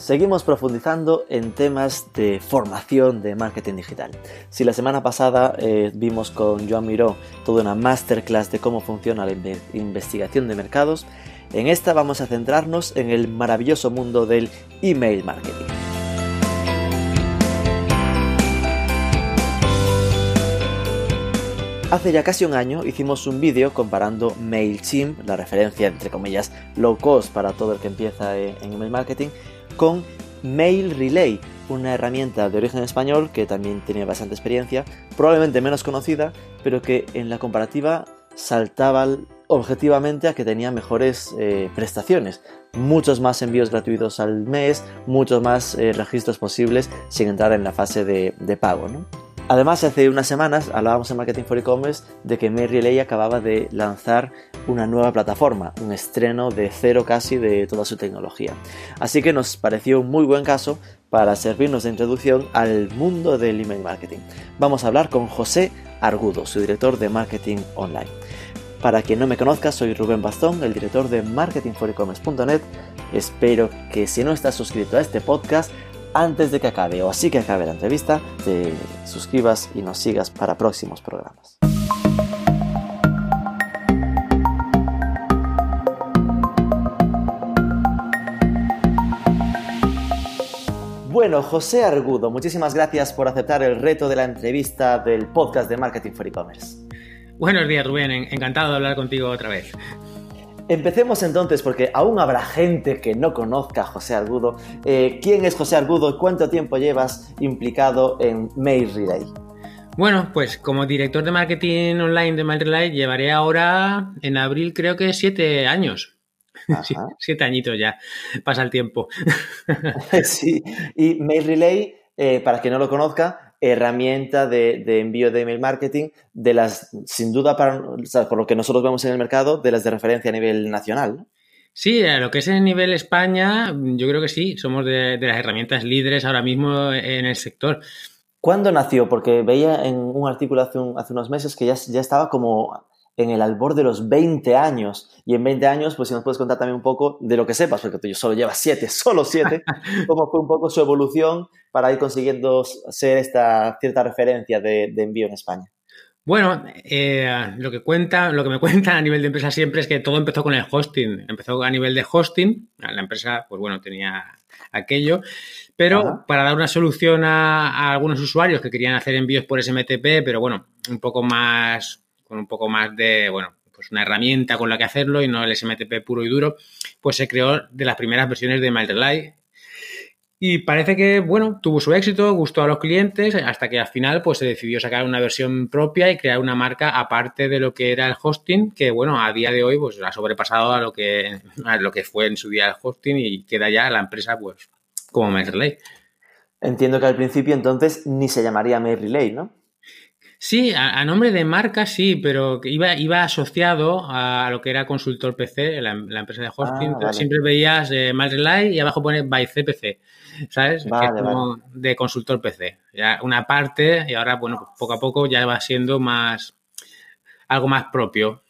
seguimos profundizando en temas de formación de marketing digital. Si la semana pasada eh, vimos con Joan Miró toda una masterclass de cómo funciona la inve- investigación de mercados, en esta vamos a centrarnos en el maravilloso mundo del email marketing. Hace ya casi un año hicimos un vídeo comparando MailChimp, la referencia entre comillas low cost para todo el que empieza eh, en email marketing, con Mail Relay, una herramienta de origen español que también tenía bastante experiencia, probablemente menos conocida, pero que en la comparativa saltaba objetivamente a que tenía mejores eh, prestaciones, muchos más envíos gratuitos al mes, muchos más eh, registros posibles sin entrar en la fase de, pago. Además, hace unas semanas hablábamos en Marketing for E-Commerce de que Mail Relay acababa de lanzar una nueva plataforma, un estreno de cero casi de toda su tecnología. Así que nos pareció un muy buen caso para servirnos de introducción al mundo del email marketing. Vamos a hablar con José Argudo, su director de marketing online. Para quien no me conozca, soy Rubén Bastón, el director de marketingforecommerce.net. Espero que si no estás suscrito a este podcast, antes de que acabe o así que acabe la entrevista, te suscribas y nos sigas para próximos programas. Bueno, José Argudo, muchísimas gracias por aceptar el reto de la entrevista del podcast de Marketing for E-Commerce. Buenos días, Rubén. Encantado de hablar contigo otra vez. Empecemos entonces, porque aún habrá gente que no conozca a José Argudo. Eh, ¿Quién es José Argudo y cuánto tiempo llevas implicado en Mail Relay? Bueno, pues como director de marketing online de MailRelay llevaré ahora, en abril creo que siete años. Sí, Ajá. siete añitos ya, pasa el tiempo. sí, y Mail Relay, eh, para quien no lo conozca, herramienta de, de envío de email marketing de las, sin duda, para, o sea, por lo que nosotros vemos en el mercado, de las de referencia a nivel nacional. Sí, a lo que es en nivel España, yo creo que sí, somos de, de las herramientas líderes ahora mismo en el sector. ¿Cuándo nació? Porque veía en un artículo hace, un- hace unos meses que ya, ya estaba como en el albor de los 20 años. Y en 20 años, pues si nos puedes contar también un poco de lo que sepas, porque tú solo llevas 7, solo 7, cómo fue un poco su evolución para ir consiguiendo ser esta cierta referencia de, de envío en España. Bueno, eh, lo que cuenta, lo que me cuentan a nivel de empresa siempre es que todo empezó con el hosting. Empezó a nivel de hosting. La empresa, pues bueno, tenía aquello. Pero Ajá. para dar una solución a, a algunos usuarios que querían hacer envíos por SMTP, pero bueno, un poco más, con un poco más de, bueno, pues una herramienta con la que hacerlo y no el SMTP puro y duro, pues se creó de las primeras versiones de MailRelay. Y parece que, bueno, tuvo su éxito, gustó a los clientes, hasta que al final pues se decidió sacar una versión propia y crear una marca aparte de lo que era el hosting, que bueno, a día de hoy pues ha sobrepasado a lo que, lo que fue en su día el hosting y queda ya la empresa pues como MailRelay. Entiendo que al principio entonces ni se llamaría Mail Relay, ¿no? Sí, a, a nombre de marca sí, pero que iba, iba asociado a lo que era Consultor PC, la, la empresa de hosting. Ah, vale. Siempre veías eh, y abajo pone by CPC, ¿sabes? Vale, que es como de Consultor PC. Ya una parte y ahora, bueno, poco a poco ya va siendo más algo más propio.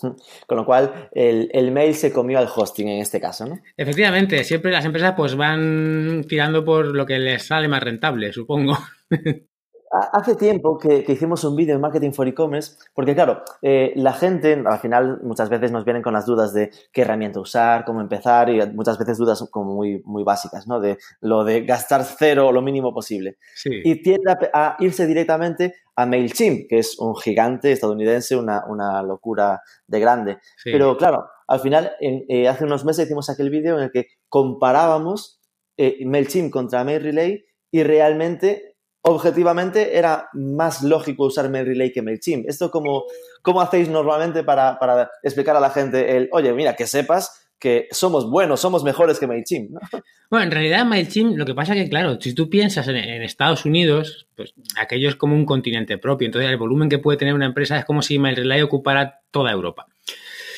Con lo cual, el, el mail se comió al hosting en este caso, ¿no? Efectivamente, siempre las empresas pues van tirando por lo que les sale más rentable, supongo. Ha- Hace tiempo que, que hicimos un vídeo en Marketing for E-Commerce, porque claro, eh, la gente al final muchas veces nos vienen con las dudas de qué herramienta usar, cómo empezar, y muchas veces dudas como muy, muy básicas, ¿no? De lo de gastar cero o lo mínimo posible. Sí. Y tiende a, a irse directamente a MailChimp, que es un gigante estadounidense, una, una locura de grande. sí. Pero claro, al final, en- eh, hace unos meses hicimos aquel vídeo en el que comparábamos eh, MailChimp contra MailRelay y realmente, objetivamente, era más lógico usar MailRelay que MailChimp. ¿Esto cómo, cómo hacéis normalmente para, para explicar a la gente el, oye, mira, que sepas que somos buenos, somos mejores que MailChimp. ¿no? Bueno, en realidad MailChimp, lo que pasa es que, claro, si tú piensas en, Estados Unidos, pues aquello es como un continente propio. Entonces, el volumen que puede tener una empresa es como si MailRelay ocupara toda Europa.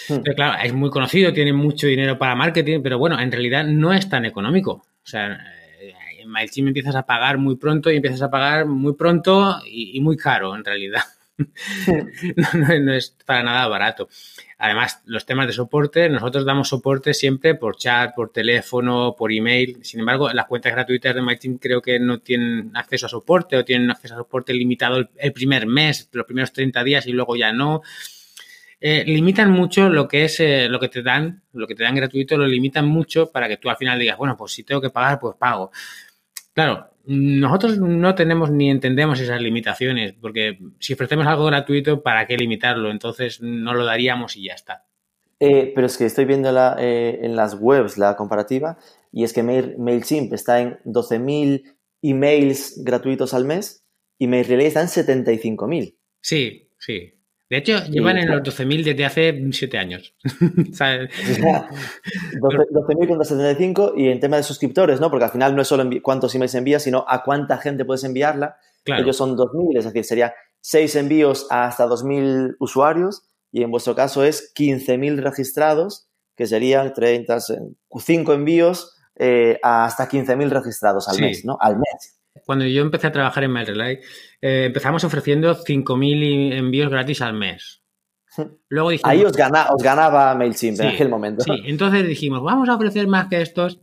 Hmm. Pero claro, es muy conocido, tiene mucho dinero para marketing, pero bueno, en realidad no es tan económico. O sea, en MailChimp empiezas a pagar muy pronto y empiezas a pagar muy pronto y, y muy caro, en realidad. no, es para nada barato. Además, los temas de soporte, nosotros damos soporte siempre por chat, por teléfono, por email. Sin embargo, las cuentas gratuitas de MyTeam creo que no tienen acceso a soporte o tienen acceso a soporte limitado el, primer mes, los primeros 30 días y luego ya no. Eh, limitan mucho lo que es eh, lo que te dan, lo que te dan gratuito, lo limitan mucho para que tú al final digas, bueno, pues si tengo que pagar, pues pago. Claro, nosotros no tenemos ni entendemos esas limitaciones, porque si ofrecemos algo gratuito, ¿para qué limitarlo? Entonces no lo daríamos y ya está. Eh, pero es que estoy viendo eh, en las webs la comparativa y es que MailChimp está en 12.000 emails gratuitos al mes y MailRelay está en 75.000. Sí, sí. De hecho, llevan en los 12.000 desde hace 7 años. 12.000 contra 75 y en tema de suscriptores, ¿no? Porque al final no es solo cuántos emails envías, sino a cuánta gente puedes enviarla. Ellos son 2.000, es decir, sería 6 envíos a hasta 2.000 usuarios y en vuestro caso es 15.000 registrados, que serían 30, 5 envíos eh, a hasta 15.000 registrados al mes, ¿no? Al mes cuando yo empecé a trabajar en MailRelay, eh, empezamos ofreciendo 5.000 envíos gratis al mes. Luego dijimos, Ahí os, os ganaba MailChimp en aquel momento. Sí, entonces dijimos, vamos a ofrecer más que estos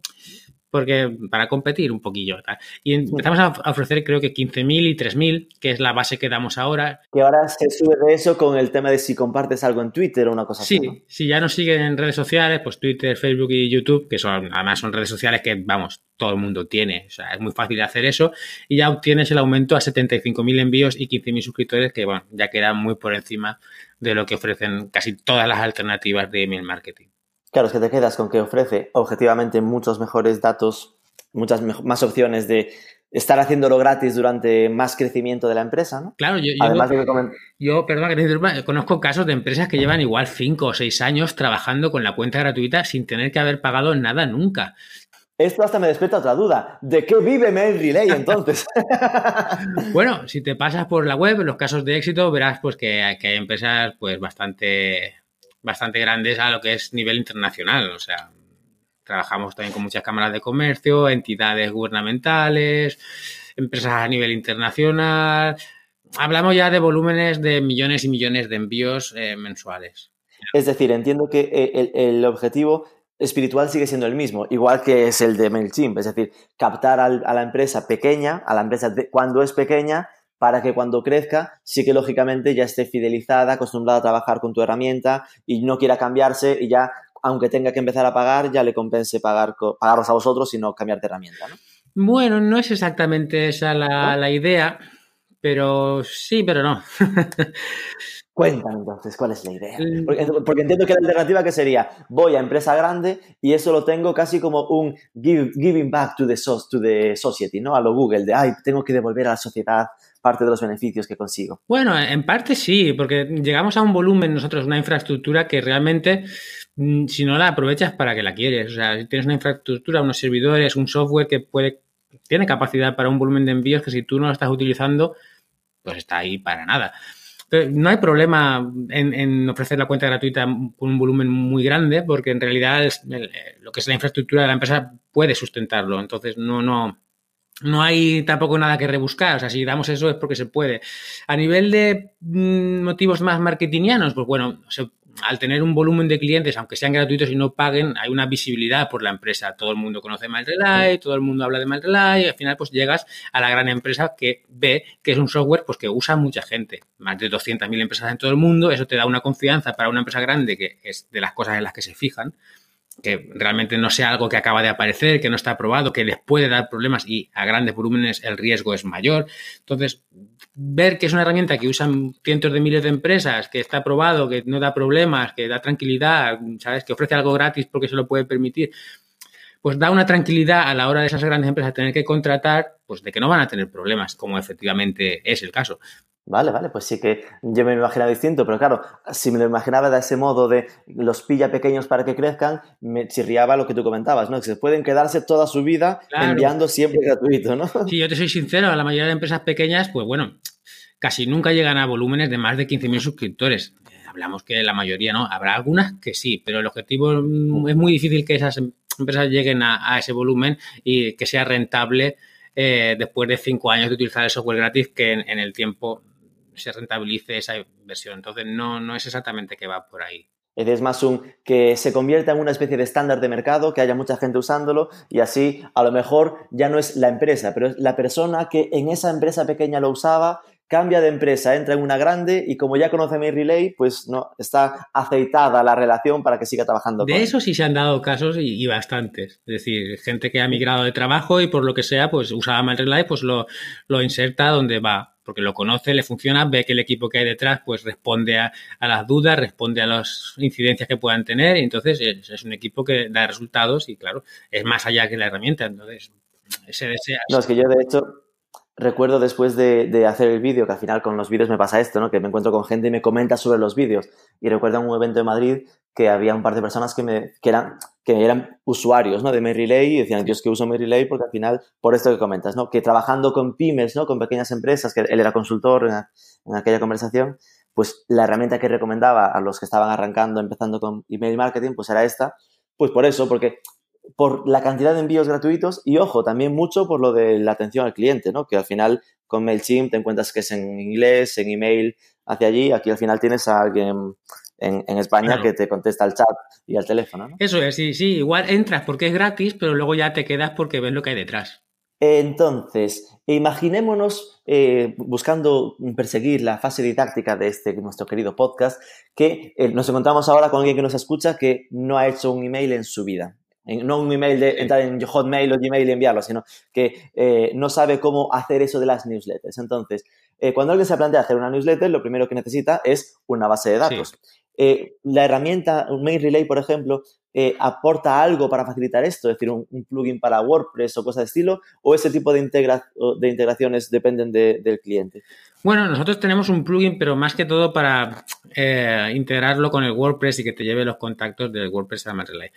porque para competir un poquillo. Y empezamos a ofrecer creo que 15.000 y 3.000, que es la base que damos ahora. Que ahora se sube de eso con el tema de si compartes algo en Twitter o una cosa así. Sí, si ya nos siguen en redes sociales, pues Twitter, Facebook y YouTube, que son además son redes sociales que, vamos, todo el mundo tiene. O sea, es muy fácil hacer eso y ya obtienes el aumento a 75.000 envíos y 15.000 suscriptores, que, bueno, ya queda muy por encima de lo que ofrecen casi todas las alternativas de email marketing. Claro, es que te quedas con que ofrece objetivamente muchos mejores datos, muchas más opciones de estar haciéndolo gratis durante más crecimiento de la empresa, ¿no? Claro, yo, Además yo, de yo perdón, que conozco casos de empresas que llevan igual 5 o 6 años trabajando con la cuenta gratuita sin tener que haber pagado nada nunca. Esto hasta me despierta otra duda. ¿De qué vive Mail Relay entonces? bueno, si te pasas por la web, en los casos de éxito, verás pues que, que hay empresas pues bastante bastante grandes a lo que es nivel internacional. O sea, trabajamos también con muchas cámaras de comercio, entidades gubernamentales, empresas a nivel internacional. Hablamos ya de volúmenes de millones y millones de envíos eh, mensuales. Es decir, entiendo que eh, el, objetivo espiritual sigue siendo el mismo, igual que es el de MailChimp, es decir, captar a la empresa pequeña, a la empresa cuando es pequeña, para que cuando crezca, sí que lógicamente ya esté fidelizada, acostumbrada a trabajar con tu herramienta y no quiera cambiarse y ya, aunque tenga que empezar a pagar, ya le compense pagar, pagaros a vosotros y no cambiar de herramienta, ¿no? Bueno, no es exactamente esa la, idea, pero sí, pero no. Cuéntame entonces, ¿cuál es la idea? Porque, entiendo que la alternativa que sería, voy a empresa grande y eso lo tengo casi como un giving back to the, to the society, ¿no? A lo Google, de, ay, tengo que devolver a la sociedad parte de los beneficios que consigo. Bueno, en parte sí, porque llegamos a un volumen nosotros, una infraestructura que realmente, mm, si no la aprovechas, ¿para que la quieres? O sea, si tienes una infraestructura, unos servidores, un software que puede, tiene capacidad para un volumen de envíos que si tú no lo estás utilizando, pues está ahí para nada. no hay problema en, ofrecer la cuenta gratuita con un volumen muy grande, porque en realidad lo que es la infraestructura de la empresa puede sustentarlo. Entonces, no, no, no hay tampoco nada que rebuscar, o sea, si damos eso es porque se puede. A nivel de mm, motivos más marketingianos, pues bueno, al tener un volumen de clientes, aunque sean gratuitos y no paguen, hay una visibilidad por la empresa. Todo el mundo conoce MailRelay, todo el mundo habla de MailRelay, y al final pues llegas a la gran empresa que ve que es un software pues que usa mucha gente, más de 200.000 empresas en todo el mundo, eso te da una confianza para una empresa grande que es de las cosas en las que se fijan que realmente no sea algo que acaba de aparecer, que no está aprobado, que les puede dar problemas y a grandes volúmenes el riesgo es mayor. Entonces, ver que es una herramienta que usan cientos de miles de empresas, que está aprobado, que no da problemas, que da tranquilidad, ¿sabes? Que ofrece algo gratis porque se lo puede permitir, pues da una tranquilidad a la hora de esas grandes empresas tener que contratar, pues de que no van a tener problemas, como efectivamente es el caso. Vale, vale, pues sí que yo me imaginaba distinto, pero claro, si me lo imaginaba de ese modo de los pilla pequeños para que crezcan, me chirriaba lo que tú comentabas, ¿no? Que se pueden quedarse toda su vida enviando siempre gratuito, ¿no? Sí, yo te soy sincero, la mayoría de empresas pequeñas, pues bueno, casi nunca llegan a volúmenes de más de 15.000 suscriptores. Hablamos que la mayoría no, habrá algunas que sí, pero el objetivo mm, es muy difícil que esas empresas lleguen a, ese volumen y que sea rentable eh, después de cinco años de utilizar el software gratis que en el tiempo se rentabilice esa inversión. Entonces, no, no es exactamente que va por ahí. Es más un que se convierta en una especie de estándar de mercado, que haya mucha gente usándolo y así a lo mejor ya no es la empresa, pero es la persona que en esa empresa pequeña lo usaba, cambia de empresa, entra en una grande y como ya conoce mi relay, pues no está aceitada la relación para que siga trabajando. De eso sí se han dado casos y, bastantes. Es decir, gente que ha migrado de trabajo y por lo que sea, pues usaba MyRelay, pues lo, lo inserta donde va porque lo conoce, le funciona, ve que el equipo que hay detrás pues responde a, las dudas, responde a las incidencias que puedan tener y entonces es, un equipo que da resultados y claro, es más allá que la herramienta, entonces se desea. No, es que yo de hecho recuerdo después de, hacer el vídeo, que al final con los vídeos me pasa esto, ¿no? Que me encuentro con gente y me comenta sobre los vídeos. Y recuerdo un evento en Madrid que había un par de personas que, me, que, eran, que eran usuarios ¿no? de Relay y decían, yo es que uso Relay porque al final, por esto que comentas, ¿no? que trabajando con pymes, ¿no? con pequeñas empresas, que él era consultor en, aquella conversación, pues la herramienta que recomendaba a los que estaban arrancando, empezando con email marketing, pues era esta, pues por eso, porque por la cantidad de envíos gratuitos y ojo, también mucho por lo de la atención al cliente, ¿no? Que al final con MailChimp te encuentras que es en inglés, en email, hacia allí, aquí al final tienes a alguien en, España que te contesta al chat y al teléfono. ¿no? Eso es, sí, sí, igual entras porque es gratis, pero luego ya te quedas porque ves lo que hay detrás. Entonces, imaginémonos, eh, buscando perseguir la fase didáctica de este nuestro querido podcast, que eh, nos encontramos ahora con alguien que nos escucha que no ha hecho un email en su vida. no un email de entrar en Hotmail o Gmail y enviarlo, sino que eh, no sabe cómo hacer eso de las newsletters. Entonces, cuando alguien se plantea hacer una newsletter, lo primero que necesita es una base de datos. Eh, la herramienta, un Mail Relay, por ejemplo, eh, aporta algo para facilitar esto, es decir, un, plugin para WordPress o cosas de estilo, o ese tipo de, de integraciones dependen del cliente? Bueno, nosotros tenemos un plugin, pero más que todo para eh, integrarlo con el WordPress y que te lleve los contactos del WordPress a Relay.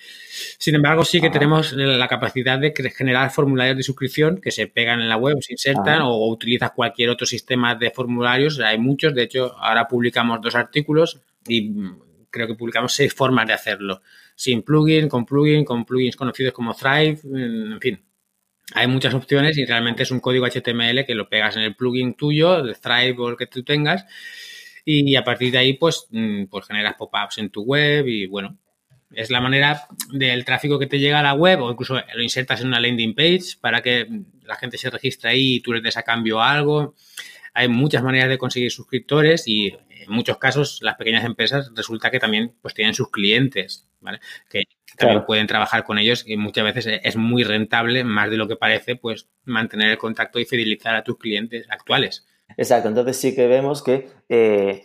Sin embargo, sí que ah. tenemos la capacidad de generar formularios de suscripción que se pegan en la web, se insertan, ah. o utilizas cualquier otro sistema de formularios. Hay muchos, de hecho, ahora publicamos dos artículos y creo que publicamos seis formas de hacerlo. Sin plugin, con plugin, con plugins conocidos como Thrive, en fin. Hay muchas opciones y realmente es un código HTML que lo pegas en el plugin tuyo, de Thrive o el que tú tengas, y a partir de ahí, pues, mm, pues generas pop-ups en tu web y bueno, es la manera del tráfico que te llega a la web o incluso lo insertas en una landing page para que la gente se registre ahí y tú les des a cambio algo. Hay muchas maneras de conseguir suscriptores y en muchos casos las pequeñas empresas resulta que también pues tienen sus clientes, ¿vale? Que también pueden trabajar con ellos y muchas veces es muy rentable, más de lo que parece, pues mantener el contacto y fidelizar a tus clientes actuales. Exacto, entonces sí que vemos que eh,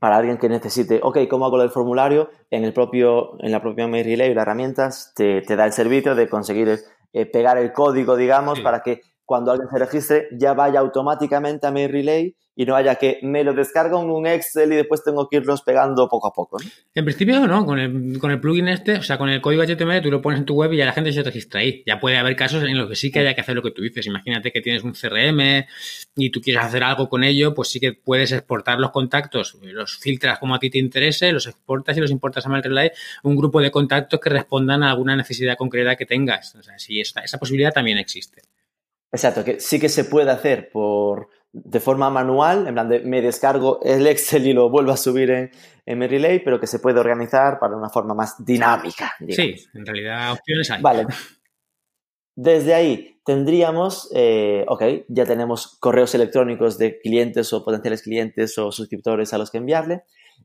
para alguien que necesite, ok, ¿cómo hago el formulario? En, el propio, en la propia Mail Relay, la herramientas te, da el servicio de conseguir eh, pegar el código, digamos, para que cuando alguien se registre ya vaya automáticamente a Mail Relay y no haya que me lo descargo en un Excel y después tengo que irlos pegando poco a poco. En principio no, con el, con el plugin este, o sea, con el código HTML tú lo pones en tu web y ya la gente se registra ahí. Ya puede haber casos en los que sí que haya que hacer lo que tú dices. Imagínate que tienes un CRM y tú quieres hacer algo con ello, pues sí que puedes exportar los contactos, los filtras como a ti te interese, los exportas y los importas a MailRelay, un grupo de contactos que respondan a alguna necesidad concreta que tengas. O sea, sí, esa, esa posibilidad también existe. Exacto, que sí que se puede hacer por de forma manual, en plan de me descargo el Excel y lo vuelvo a subir en, en mi relay, pero que se puede organizar para una forma más dinámica. Sí, en realidad opciones hay. Vale. Desde ahí tendríamos, eh, ok, ya tenemos correos electrónicos de clientes o potenciales clientes o suscriptores a los que enviarle.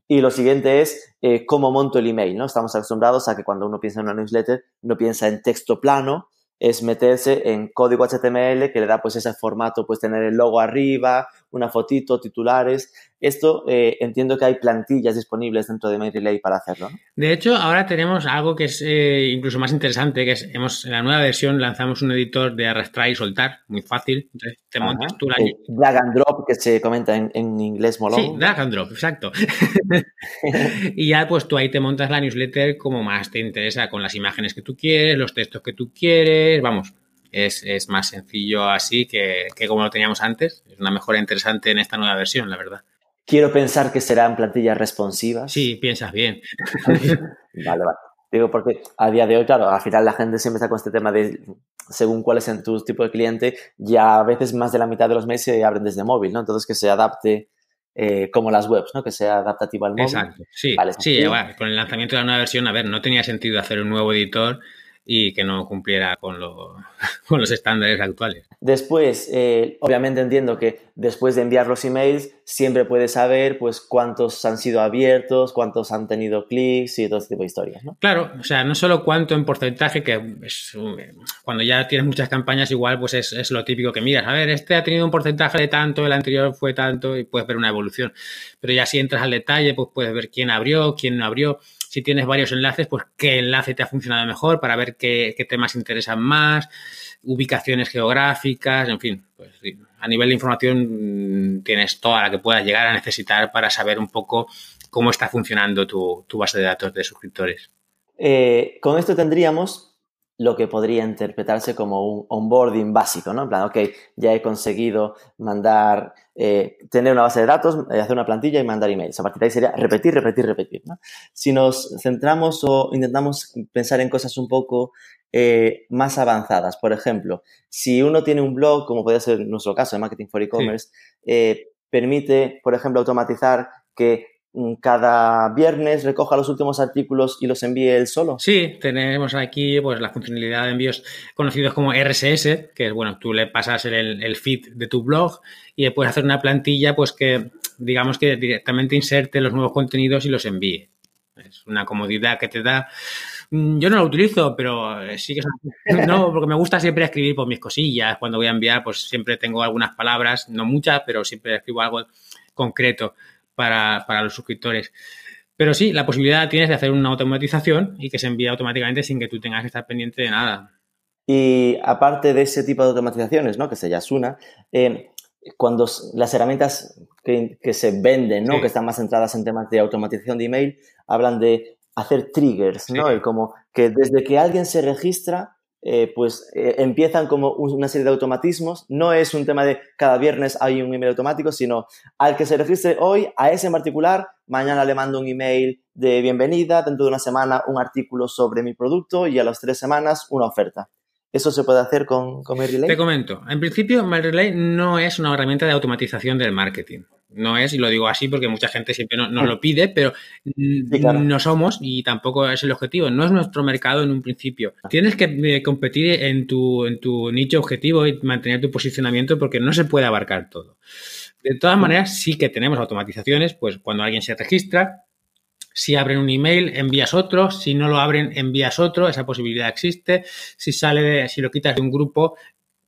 Y lo siguiente es eh, cómo monto el email, ¿no? Estamos acostumbrados a que cuando uno piensa en una newsletter, no piensa en texto plano, es meterse en código HTML que le da pues ese formato, pues tener el logo arriba, una fotito, titulares. Esto eh, entiendo que hay plantillas disponibles dentro de MailRelay para hacerlo. ¿no? De hecho, ahora tenemos algo que es eh, incluso más interesante, que es hemos, en la nueva versión lanzamos un editor de arrastrar y soltar, muy fácil. Entonces, te Ajá. montas tú la... El drag and drop que se comenta en, en inglés molón. Sí, drag and drop, exacto. y ya pues tú ahí te montas la newsletter como más te interesa, con las imágenes que tú quieres, los textos que tú quieres, vamos, es, es más sencillo así que, que como lo teníamos antes. Es una mejora interesante en esta nueva versión, la verdad. Quiero pensar que serán plantillas responsivas. Sí, piensas bien. Vale, vale. Digo, porque a día de hoy, claro, al final la gente siempre está con este tema de según cuál es en tu tipo de cliente, ya a veces más de la mitad de los meses se abren desde móvil, ¿no? Entonces que se adapte eh, como las webs, ¿no? Que sea adaptativo al móvil. Exacto, sí. Vale, sí. bueno, con el lanzamiento de la nueva versión, a ver, no tenía sentido hacer un nuevo editor y que no cumpliera con, lo, con los estándares actuales. Después, eh, obviamente entiendo que después de enviar los emails, siempre puedes saber pues cuántos han sido abiertos, cuántos han tenido clics y todo este tipo de historias, ¿no? Claro, o sea, no solo cuánto en porcentaje, que es, cuando ya tienes muchas campañas igual, pues es, es, lo típico que miras. A ver, este ha tenido un porcentaje de tanto, el anterior fue tanto y puedes ver una evolución. Pero ya si entras al detalle, pues puedes ver quién abrió, quién no abrió. Si tienes varios enlaces, pues qué enlace te ha funcionado mejor para ver qué, temas interesan más, ubicaciones geográficas, en fin, pues a nivel de información mm, tienes toda la que puedas llegar a necesitar para saber un poco cómo está funcionando tu, tu base de datos de suscriptores. Eh, con esto tendríamos lo que podría interpretarse como un onboarding básico, ¿no? En plan, ok, ya he conseguido mandar, eh, tener una base de datos, eh, hacer una plantilla y mandar emails. A partir de ahí sería repetir, repetir, repetir, ¿no? Si nos centramos o intentamos pensar en cosas un poco eh, más avanzadas, por ejemplo, si uno tiene un blog, como puede ser nuestro caso de Marketing for E-Commerce, sí. permite, por ejemplo, automatizar que cada viernes recoja los últimos artículos y los envíe él solo. Sí, tenemos aquí pues la funcionalidad de envíos conocidos como RSS, que es bueno, tú le pasas el, feed de tu blog y puedes hacer una plantilla pues que digamos que directamente inserte los nuevos contenidos y los envíe. Es una comodidad que te da. Mm, Yo no lo utilizo, pero sí que no, porque me gusta siempre escribir por mis cosillas. Cuando voy a enviar, pues siempre tengo algunas palabras, no muchas, pero siempre escribo algo concreto para, para, los suscriptores. Pero sí, la posibilidad tienes de hacer una automatización y que se envíe automáticamente sin que tú tengas que estar pendiente de nada. Y aparte de ese tipo de automatizaciones, ¿no? que se Yasuna, eh, cuando las herramientas que, que se venden, ¿no? Sí. que están más centradas en temas de automatización de email, hablan de hacer triggers, ¿no? Sí. como que desde que alguien se registra, eh, pues eh, empiezan como una serie de automatismos. No es un tema de cada viernes hay un email automático, sino al que se registre hoy, a ese en particular, mañana le mando un email de bienvenida, dentro de una semana un artículo sobre mi producto y a las tres semanas una oferta. ¿Eso se puede hacer con, con MailRelay? Te comento. En principio, MailRelay no es una herramienta de automatización del marketing. No es, y lo digo así porque mucha gente siempre nos no lo pide, pero sí, claro. no somos y tampoco es el objetivo. No es nuestro mercado en un principio. Tienes que eh, competir en tu, en tu nicho objetivo y mantener tu posicionamiento porque no se puede abarcar todo. De todas maneras, sí que tenemos automatizaciones, pues cuando alguien se registra, si abren un email, envías otro. Si no lo abren, envías otro. Esa posibilidad existe. Si sale, de, si lo quitas de un grupo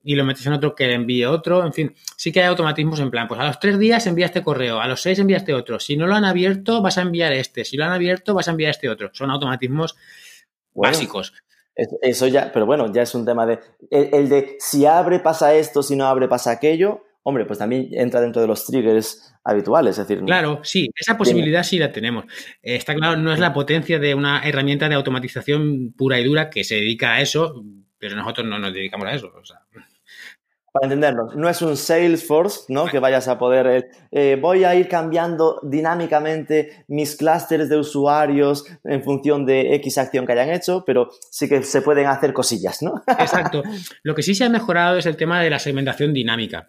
y lo metes en otro, que le envíe otro. En fin, sí que hay automatismos en plan, pues a los tres días envía este correo, a los seis envía este otro. Si no lo han abierto, vas a enviar este. Si lo han abierto, vas a enviar este otro. Son automatismos bueno, básicos. Eso ya, pero bueno, ya es un tema de. El, el de si abre, pasa esto, si no abre, pasa aquello hombre, pues también entra dentro de los triggers habituales. Es decir, claro, sí, esa posibilidad sí la tenemos. Eh, está claro, no es la potencia de una herramienta de automatización pura y dura que se dedica a eso, pero nosotros no nos dedicamos a eso. O sea. Para entendernos, no es un Salesforce, ¿no? Que vayas a poder, eh, voy a ir cambiando dinámicamente mis clústeres de usuarios en función de X acción que hayan hecho, pero sí que se pueden hacer cosillas, ¿no? Exacto. Lo que sí se ha mejorado es el tema de la segmentación dinámica.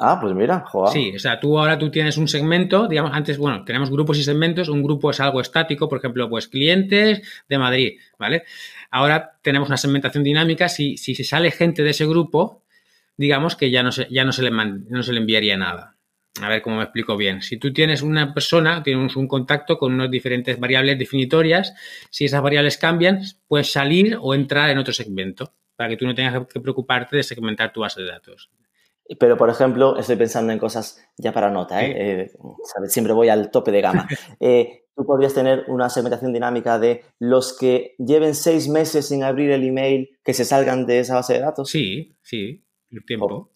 Ah, pues mira, joder. Sí, o sea, tú ahora tú tienes un segmento, digamos, antes, bueno, tenemos grupos y segmentos, un grupo es algo estático, por ejemplo, pues clientes de Madrid, ¿vale? Ahora tenemos una segmentación dinámica, si, si se sale gente de ese grupo, digamos que ya no se, ya no se, le, no se le enviaría nada. A ver cómo me explico bien. Si tú tienes una persona, tienes un contacto con unas diferentes variables definitorias, si esas variables cambian, puedes salir o entrar en otro segmento, para que tú no tengas que preocuparte de segmentar tu base de datos. Pero, por ejemplo, estoy pensando en cosas ya para nota, ¿eh? eh siempre voy al tope de gama. Eh, tú podrías tener una segmentación dinámica de los que lleven seis meses sin abrir el email que se salgan de esa base de datos. Sí, sí, el tiempo. Oh.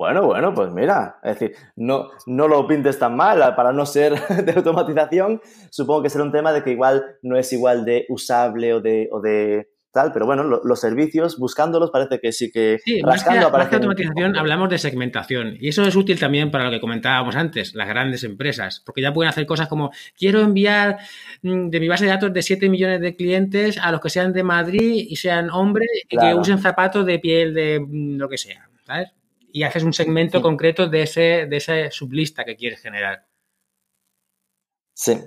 Bueno, bueno, pues mira, es decir, no, no lo pintes tan mal para no ser de automatización. Supongo que será un tema de que igual no es igual de usable o de, o de tal, pero bueno, los servicios, buscándolos, parece que sí que sí, rascando más que, automatización hablamos de segmentación y eso es útil también para lo que comentábamos antes, las grandes empresas, porque ya pueden hacer cosas como quiero enviar mm, de mi base de datos de 7 millones de clientes a los que sean de Madrid y sean hombres y que usen zapatos de piel de mm, lo que sea, ¿sabes? Y haces un segmento concreto de, ese, de esa sublista que quieres generar. Sí,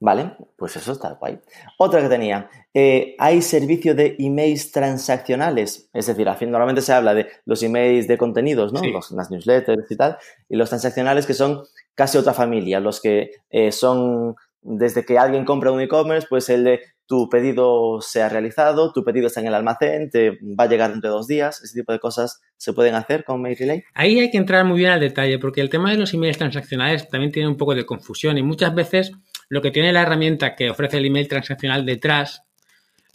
Vale, pues eso está guay. Otra que tenía, eh, hay servicio de emails transaccionales, es decir, normalmente se habla de los emails de contenidos, ¿no? las newsletters y tal, y los transaccionales que son casi otra familia, los que eh, son desde que alguien compra un e-commerce, pues el de tu pedido se ha realizado, tu pedido está en el almacén, te va a llegar dentro de dos días, ese tipo de cosas se pueden hacer con Mail Relay. Ahí hay que entrar muy bien al detalle, porque el tema de los emails transaccionales también tiene un poco de confusión y muchas veces lo que tiene la herramienta que ofrece el email transaccional detrás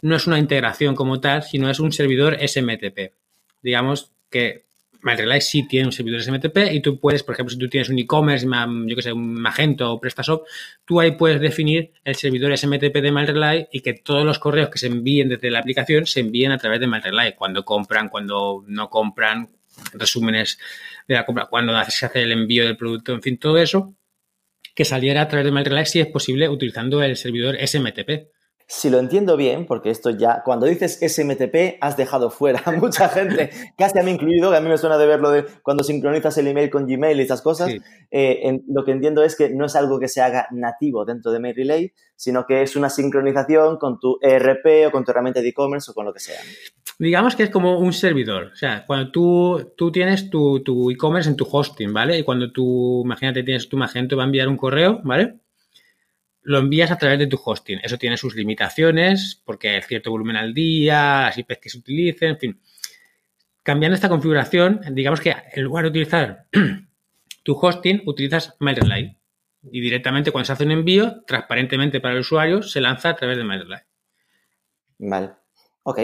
no es una integración como tal, sino es un servidor SMTP. Digamos que MyRelay sí tiene un servidor SMTP y tú puedes, por ejemplo, si tú tienes un e-commerce, yo que sé, un Magento o PrestaShop, tú ahí puedes definir el servidor SMTP de MyRelay y que todos los correos que se envíen desde la aplicación se envíen a través de MyRelay. Cuando compran, cuando no compran, resúmenes de la compra, cuando se hace el envío del producto, en fin, todo eso que saliera a través de MyRelay si es posible utilizando el servidor SMTP. Si lo entiendo bien, porque esto ya, cuando dices SMTP, has dejado fuera a mucha gente, casi a mí incluido, que a mí me suena de verlo de cuando sincronizas el email con Gmail y estas cosas. Eh, lo que entiendo es que no es algo que se haga nativo dentro de MailRelay, sino que es una sincronización con tu ERP o con tu herramienta de e-commerce o con lo que sea. Digamos que es como un servidor. O sea, cuando tú, tú tienes tu, tu e-commerce en tu hosting, ¿vale? Y cuando tú, imagínate, tienes tu Magento, va a enviar un correo, ¿vale? Lo envías a través de tu hosting. Eso tiene sus limitaciones, porque hay cierto volumen al día, las IPs que se utilicen, en fin. Cambiando esta configuración, digamos que en lugar de utilizar tu hosting, utilizas MailerLite. Y directamente cuando se hace un envío, transparentemente para el usuario, se lanza a través de MailerLite. Vale. Ok.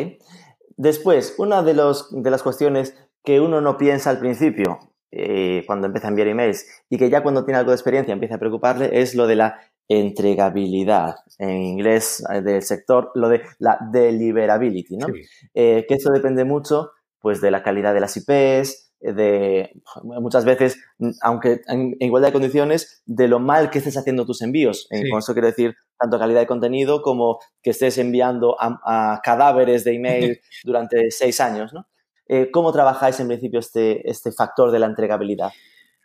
Después, una de, los, de las cuestiones que uno no piensa al principio, eh, cuando empieza a enviar emails, y que ya cuando tiene algo de experiencia empieza a preocuparle, es lo de la entregabilidad, en inglés eh, del sector, lo de la deliverability, ¿no? Eh, que eso depende mucho, pues, de la calidad de las IPs, de muchas veces, aunque en, igualdad de condiciones, de lo mal que estés haciendo tus envíos. Con eso quiero decir tanto calidad de contenido como que estés enviando a, cadáveres de email durante seis años, ¿no? Eh, ¿Cómo trabajáis en principio este, este factor de la entregabilidad?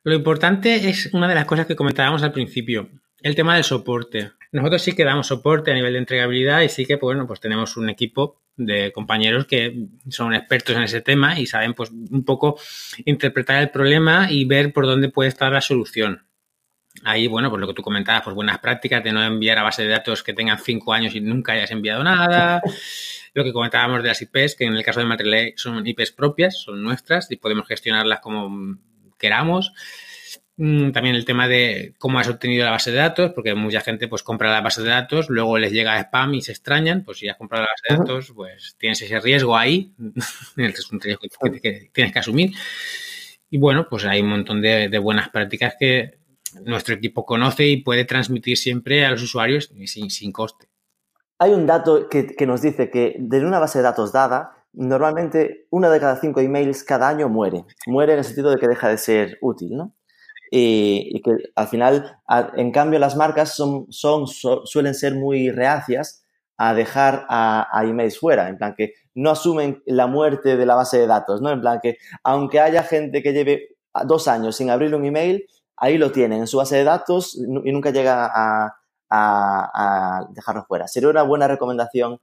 Lo importante es una de las cosas que comentábamos al principio el tema del soporte. Nosotros sí que damos soporte a nivel de entregabilidad y sí que, pues, bueno, pues tenemos un equipo de compañeros que son expertos en ese tema y saben, pues, un poco interpretar el problema y ver por dónde puede estar la solución. Ahí, bueno, pues lo que tú comentabas, pues buenas prácticas de no enviar a base de datos que tengan cinco años y nunca hayas enviado nada. Lo que comentábamos de las IPs, que en el caso de Matriley son IPs propias, son nuestras y podemos gestionarlas como queramos. Mm, también el tema de cómo has obtenido la base de datos, porque mucha gente pues compra la base de datos, luego les llega spam y se extrañan, pues si has comprado la base de datos, pues tienes ese riesgo ahí, es un riesgo que tienes que asumir. Y bueno, pues hay un montón de, buenas prácticas que nuestro equipo conoce y puede transmitir siempre a los usuarios sin, sin coste. Hay un dato que, que nos dice que de una base de datos dada, normalmente una de cada cinco emails cada año muere. Muere en el sentido de que deja de ser útil, ¿no? Y, que al final, en cambio, las marcas son, son, suelen ser muy reacias a dejar a, emails fuera, en plan que no asumen la muerte de la base de datos, ¿no? En plan que aunque haya gente que lleve dos años sin abrir un email, ahí lo tienen en su base de datos y nunca llega a, dejarlo fuera. Sería una buena recomendación,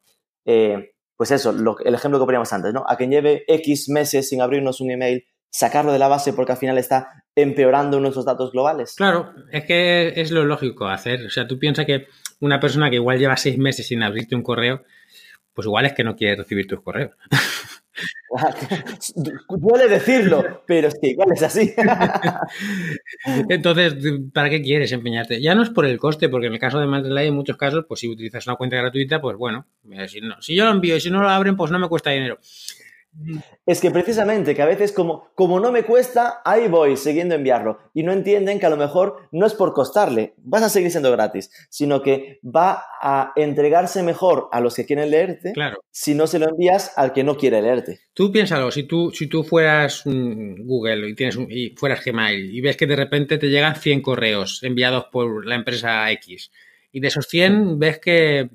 eh, pues eso, el ejemplo que poníamos antes, ¿no? A quien lleve X meses sin abrirnos un email, sacarlo de la base porque al final está empeorando nuestros datos globales. Claro, es que es lo lógico hacer. O sea, tú piensas que una persona que igual lleva seis meses sin abrirte un correo, pues igual es que no quiere recibir tus correos. Duele decirlo, pero es que igual es así. Entonces, ¿para qué quieres empeñarte? Ya no es por el coste, porque en el caso de MailRelay, en muchos casos, pues si utilizas una cuenta gratuita, pues bueno, eh, si, no, si yo lo envío y si no lo abren, pues no me cuesta dinero. Es que precisamente que a veces como, como no me cuesta, ahí voy siguiendo enviarlo. Y no entienden que a lo mejor no es por costarle, vas a seguir siendo gratis, sino que va a entregarse mejor a los que quieren leerte Claro. si no se lo envías al que no quiere leerte. Tú piénsalo, si tú, si tú fueras mm, Google y, tienes un- y fueras Gmail y ves que de repente te llegan 100 correos enviados por la empresa X y de esos 100 ves que,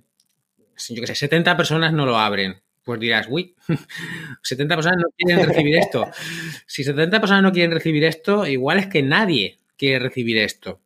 yo qué sé, 70 personas no lo abren, pues dirás, uy, 70 personas no quieren recibir esto. Si 70 personas no quieren recibir esto, igual es que nadie quiere recibir esto,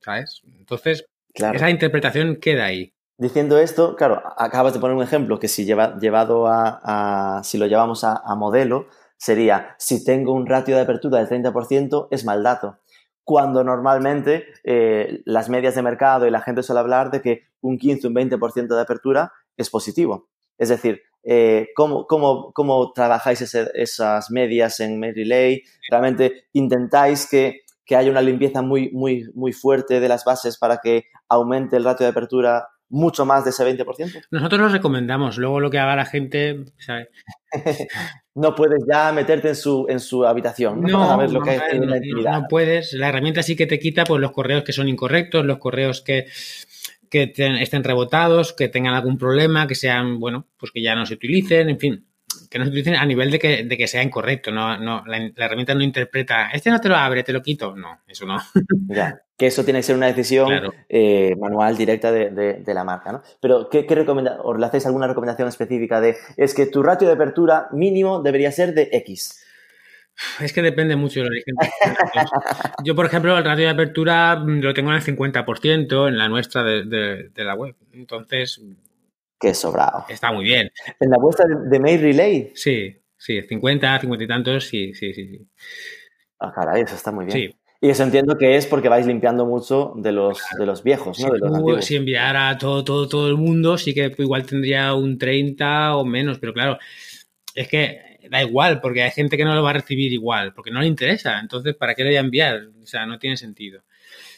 ¿sabes? Entonces, Claro. esa interpretación queda ahí. Diciendo esto, claro, acabas de poner un ejemplo que si lleva, llevado a, a- si lo llevamos a, a modelo, sería si tengo un ratio de apertura del 30% es mal dato. Cuando normalmente eh, las medias de mercado y la gente suele hablar de que un 15, un 20% de apertura es positivo. Es decir, eh, ¿cómo, cómo, cómo trabajáis ese- esas medias en Relay? ¿Realmente intentáis que, que haya una limpieza muy, muy, muy fuerte de las bases para que aumente el ratio de apertura mucho más de ese 20%? Nosotros lo recomendamos, luego lo que haga la gente, ¿sabes? No puedes ya meterte en su, en su habitación, ¿no? a ver lo no puedes. La herramienta sí que te quita pues, los correos que son incorrectos, los correos que, que te- estén rebotados, que tengan algún problema, que sean, bueno, pues que ya no se utilicen, en fin, que no se utilicen a nivel de que, de que sea incorrecto. No, no, la, la herramienta no interpreta, este no te lo abre, te lo quito. No, eso no. Ya, que eso tiene que ser una decisión Claro. eh, manual directa de, de- de la marca, ¿no? Pero, ¿qué, qué ¿O le hacéis alguna recomendación específica de es que tu ratio de apertura mínimo debería ser de X? Es que depende mucho del origen. Yo, por ejemplo, el ratio de apertura mm, lo tengo en el 50% en la nuestra de, de- de la web. Entonces, Qué sobrado. está muy bien. En la vuestra de, de Mail Relay, Sí, sí, 50, 50 y tantos, sí, sí, sí. sí. ah, caray, eso está muy bien. Sí. Y eso entiendo que es porque vais limpiando mucho de los, de los viejos, Si, ¿no? De los antiguos. si enviara a todo, todo, todo el mundo, sí que igual tendría un 30 o menos, pero claro, es que da igual, porque hay gente que no lo va a recibir igual, porque no le interesa. Entonces, ¿para qué le voy a enviar? O sea, no tiene sentido.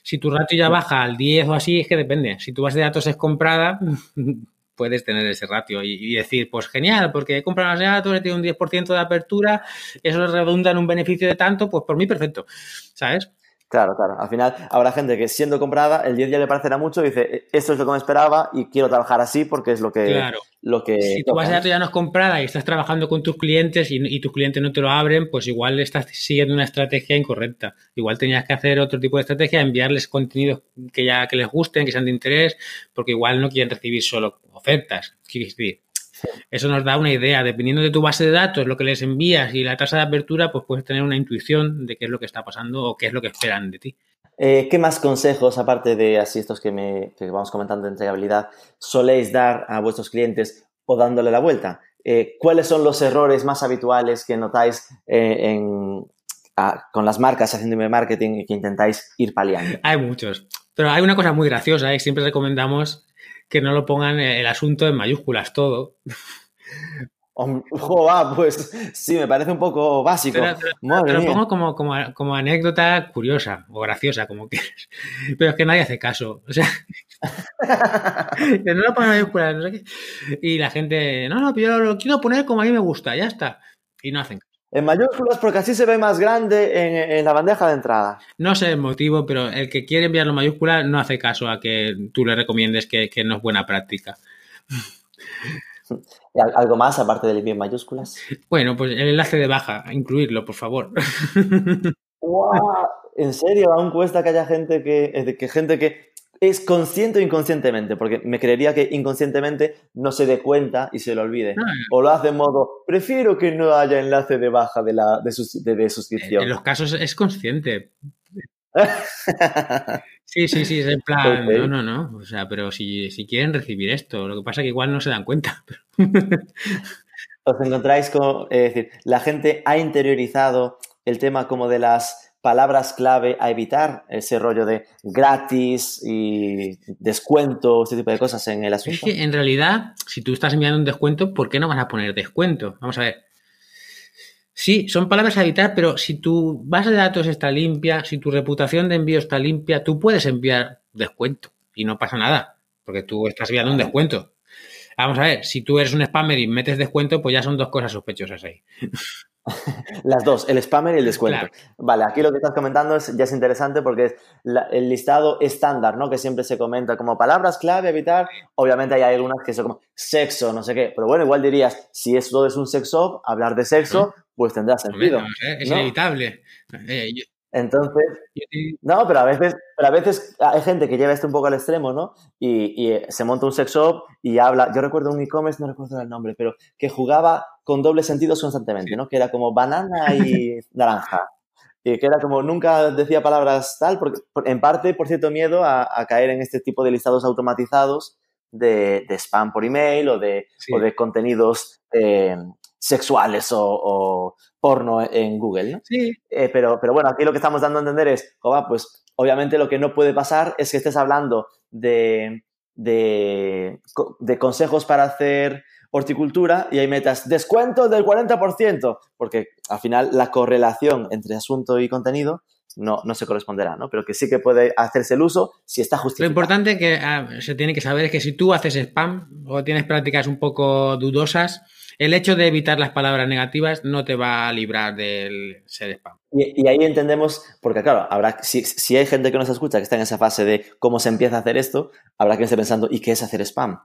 Si tu ratio ya baja al 10 o así, es que depende. Si tu base de datos es comprada, puedes tener ese ratio y, decir, pues genial, porque he comprado base de datos, he tenido un 10% de apertura, eso redunda en un beneficio de tanto, pues por mí perfecto, ¿sabes? Claro, claro. Al final habrá gente que siendo comprada, el 10 ya le parecerá mucho y dice, "E, esto es lo que me esperaba y quiero trabajar así porque es lo que... Claro. Lo que Si tu base de datos ya no es comprada y estás trabajando con tus clientes y, y tus clientes no te lo abren, pues igual estás siguiendo una estrategia incorrecta. Igual tenías que hacer otro tipo de estrategia, enviarles contenidos que ya que les gusten, que sean de interés, porque igual no quieren recibir solo ofertas. Quiero decir, Eso nos da una idea. Dependiendo de tu base de datos, lo que les envías y la tasa de apertura, pues puedes tener una intuición de qué es lo que está pasando o qué es lo que esperan de ti. Eh, ¿Qué más consejos, aparte de así estos que, me, que vamos comentando de entregabilidad, soléis dar a vuestros clientes o dándole la vuelta? Eh, ¿Cuáles son los errores más habituales que notáis eh, en, a- con las marcas haciendo email marketing y que intentáis ir paliando? Hay muchos. Pero hay una cosa muy graciosa, ¿eh? siempre recomendamos que no lo pongan el asunto en mayúsculas todo. Pues sí, me parece un poco básico. Pero, pero- Madre Te lo pongo como, como, como anécdota curiosa o graciosa, como quieras. Pero es que nadie hace caso. O sea, que no lo pongan en mayúsculas, no sé qué. Y la gente, no, no, yo lo quiero poner como a mí me gusta, ya está. Y no hacen caso. En mayúsculas porque así se ve más grande en, en la bandeja de entrada. No sé el motivo, pero el que quiere enviarlo en mayúsculas no hace caso a que tú le recomiendes que, que no es buena práctica. ¿Y al- ¿Algo más aparte del envío en mayúsculas? Bueno, pues el enlace de baja, incluirlo, por favor. ¡Guau! ¿En serio? Aún cuesta que haya gente que, eh, que gente que es consciente o inconscientemente, porque me creería que inconscientemente no se dé cuenta y se lo olvide. Ah. O lo hace en modo, prefiero que no haya enlace de baja de, la, de, sus- de- de suscripción. En los casos es consciente. Sí, sí, sí, es en plan, no, no, no. O sea, pero si, si quieren recibir esto, lo que pasa es que igual no se dan cuenta. Os encontráis con, es decir, la gente ha interiorizado el tema como de las palabras clave a evitar, ese rollo de gratis y descuento, este tipo de cosas en el Es asunto. que en realidad, si tú estás enviando un descuento, ¿por qué no vas a poner descuento? Vamos a ver. Sí, son palabras a evitar, pero si tu base de datos está limpia, si tu reputación de envío está limpia, tú puedes enviar descuento y no pasa nada, porque tú estás enviando un descuento. Vamos a ver, si tú eres un spammer y metes descuento, pues ya son dos cosas sospechosas ahí. Las dos, el spammer y el descuento. Vale, aquí lo que estás comentando es, ya es interesante porque es el listado estándar, ¿no? Que siempre se comenta como palabras clave, evitar. Obviamente hay algunas que son como sexo, no sé qué. Pero bueno, igual dirías, si esto es un sexo, hablar de sexo, pues tendrá sentido. es inevitable. Eh, entonces, no, pero a veces, pero a veces hay gente que lleva esto un poco al extremo, ¿no? Y, y se monta un sex shop y habla. Yo recuerdo un e-commerce, no recuerdo el nombre, pero que jugaba con dobles sentidos constantemente, ¿no? Que era como banana y naranja. Y que era como nunca decía palabras tal, porque, en parte por cierto miedo a, caer en este tipo de listados automatizados de, de spam por email o de, o de contenidos eh, sexuales o, porno en Google, ¿no? Sí. Eh, pero, pero bueno, aquí lo que estamos dando a entender es, pues obviamente lo que no puede pasar es que estés hablando de, de, consejos para hacer horticultura y ahí metas descuento del 40%, porque al final la correlación entre asunto y contenido no, no se corresponderá, ¿no? Pero que sí que puede hacerse el uso si está justificado. Lo importante que ah, se tiene que saber es que si tú haces spam o tienes prácticas un poco dudosas, el hecho de evitar las palabras negativas no te va a librar del ser spam. Y, ahí entendemos, porque claro, habrá si, si, hay gente que nos escucha que está en esa fase de cómo se empieza a hacer esto, habrá que estar pensando, ¿y qué es hacer spam?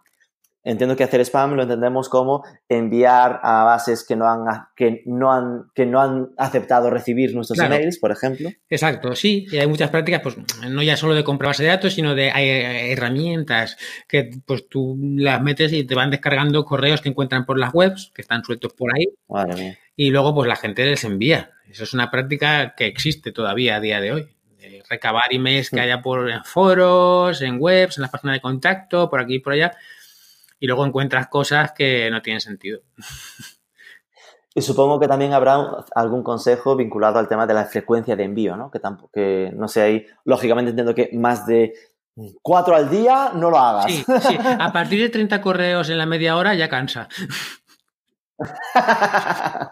Entiendo que hacer spam lo entendemos como enviar a bases que no han, que no han, que no han aceptado recibir nuestros emails, por ejemplo. Exacto, sí. Y hay muchas prácticas, pues no ya solo de comprar base de datos, sino de herramientas que pues tú las metes y te van descargando correos que encuentran por las webs, que están sueltos por ahí. Madre mía. Y luego pues la gente les envía. Eso es una práctica que existe todavía a día de hoy. recabar emails que haya por en foros, en webs, en las páginas de contacto, por aquí y por allá y luego encuentras cosas que no tienen sentido. Y supongo que también habrá algún consejo vinculado al tema de la frecuencia de envío, ¿no? Que tampoco, que no sé, ahí lógicamente entiendo que más de cuatro al día no lo hagas. Sí, sí. A partir de 30 correos en la media hora ya cansa.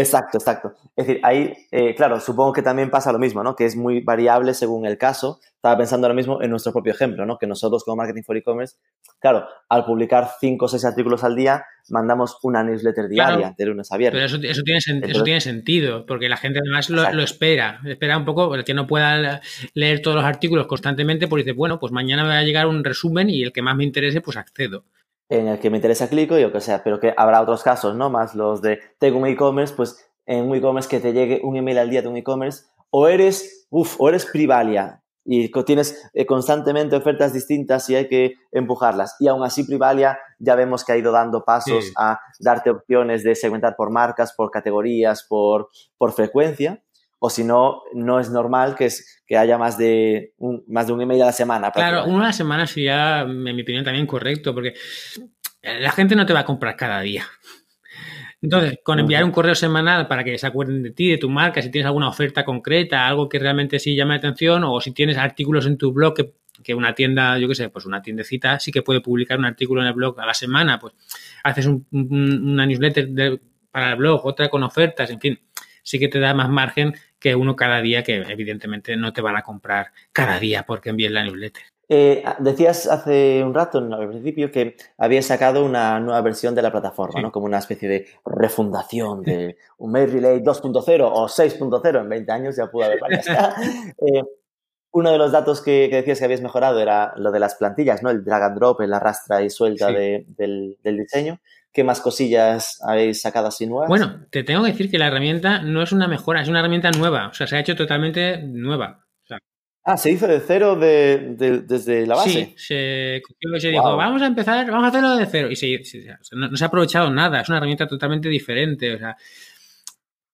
exacto, exacto. Es decir, ahí, eh, claro, supongo que también pasa lo mismo, ¿no? Que es muy variable según el caso. Estaba pensando ahora mismo en nuestro propio ejemplo, ¿no? Que nosotros como Marketing for E-Commerce, claro, al publicar cinco o seis artículos al día, mandamos una newsletter diaria de lunes a viernes. Pero eso, tiene, eso tiene sentido, porque la gente además lo, espera. Espera un poco, el que no pueda leer todos los artículos constantemente, pues dice, bueno, pues mañana me va a llegar un resumen y el que más me interese, pues accedo en el que me interesa clico y o que sea, pero que habrá otros casos, ¿no? Más los de tengo un e-commerce, pues en un e-commerce que te llegue un email al día de un e-commerce, o eres, uff, o eres Privalia y tienes eh, constantemente ofertas distintas y hay que empujarlas. Y aún así Privalia ya vemos que ha ido dando pasos a darte opciones de segmentar por marcas, por categorías, por, por frecuencia o si no, no es normal que, es, que haya más de, un, más de un email a la semana. Claro, uno a la semana sería, en mi opinión, también correcto, porque la gente no te va a comprar cada día. Entonces, con enviar un correo semanal para que se acuerden de ti, de tu marca, si tienes alguna oferta concreta, algo que realmente sí llame la atención, o si tienes artículos en tu blog que, una tienda, yo qué sé, pues una tiendecita sí que puede publicar un artículo en el blog a la semana, pues haces una newsletter para el blog, otra con ofertas, en fin, sí que te da más margen que uno cada día, que evidentemente no te van a comprar cada día porque envíes la newsletter. Eh, decías hace un rato, al principio, que habías sacado una nueva versión de la plataforma, ¿no? Como una especie de refundación de un Mail Relay 2.0 o 6.0 en 20 años, ya pudo haber varias. eh, uno de los datos que, decías que habías mejorado era lo de las plantillas, ¿no? El drag and drop, el arrastra y suelta del, del, diseño. ¿Qué más cosillas habéis sacado así nuevas? Bueno, te tengo que decir que la herramienta no es una mejora, es una herramienta nueva. O sea, se ha hecho totalmente nueva. ah, se hizo de cero desde la base. Sí, se se dijo, vamos a empezar, vamos a hacerlo de cero. Y se, no, se ha aprovechado nada, es una herramienta totalmente diferente. O sea,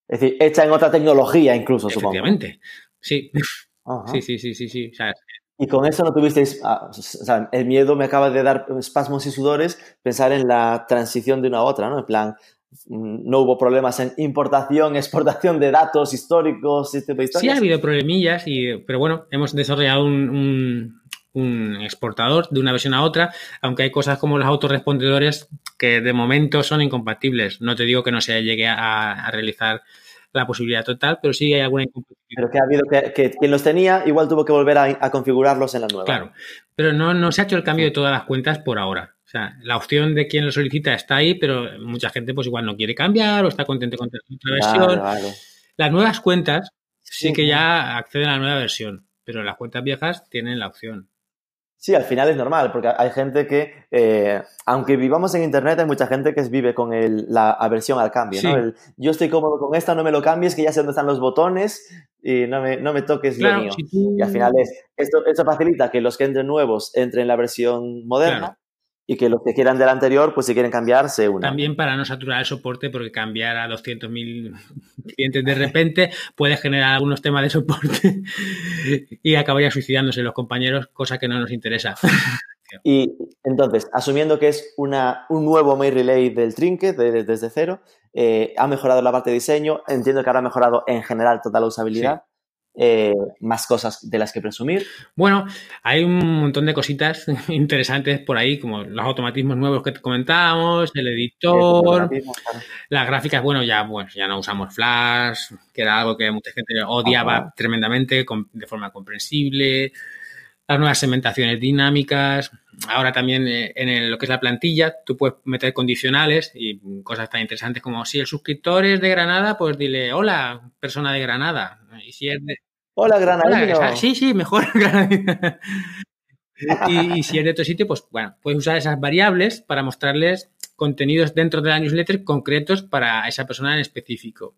es decir, hecha en otra tecnología incluso, supongo. Efectivamente, sí. Sí, sí, sí, sí, sí. Y con eso no tuvisteis, ah, o sea, el miedo me acaba de dar espasmos y sudores pensar en la transición de una a otra, ¿no? En plan, mm, no hubo problemas en importación, exportación de datos históricos, este tipo de Sí ha habido problemillas, y, pero bueno, hemos desarrollado un, un exportador de una versión a otra, aunque hay cosas como los autorrespondedores que de momento son incompatibles. No te digo que no se llegue a, realizar la posibilidad total, pero sí hay alguna incompatibilidad. Pero que ha habido que, quien los tenía igual tuvo que volver a, configurarlos en la nueva. Claro, pero no, no se ha hecho el cambio de todas las cuentas por ahora. O sea, la opción de quien lo solicita está ahí, pero mucha gente pues igual no quiere cambiar o está contento con otra versión. Las nuevas cuentas sí, que ya acceden a la nueva versión, pero las cuentas viejas tienen la opción. Sí, al final es normal, porque hay gente que, eh, aunque vivamos en Internet, hay mucha gente que vive con la aversión al cambio, ¿no? yo estoy cómodo con esta, no me lo cambies, que ya sé dónde están los botones y no me, no me toques lo mío. Y al final es, esto, esto facilita que los que entren nuevos entren en la versión moderna y que los que quieran del anterior, pues si quieren cambiar, se unan. También para no saturar el soporte, porque cambiar a 200.000 clientes de repente puede generar algunos temas de soporte y acabaría suicidándose los compañeros, cosa que no nos interesa. Y entonces, asumiendo que es una, un nuevo mail relay del Trinket desde cero, eh, ha mejorado la parte de diseño, entiendo que ahora ha mejorado en general toda la usabilidad. Eh, más cosas de las que presumir. Bueno, hay un montón de cositas interesantes por ahí, como los automatismos nuevos que te comentábamos, el editor, las gráficas, bueno, ya, pues, ya no usamos Flash, que era algo que mucha gente odiaba tremendamente de forma comprensible, las nuevas segmentaciones dinámicas, ahora también eh, en lo que es la plantilla, tú puedes meter condicionales y cosas tan interesantes como si el suscriptor es de Granada, pues dile, hola, persona de Granada, y si es de... Hola, Granadino. sí, sí, mejor y, si es de otro sitio, pues bueno, puedes usar esas variables para mostrarles contenidos dentro de la newsletter concretos para esa persona en específico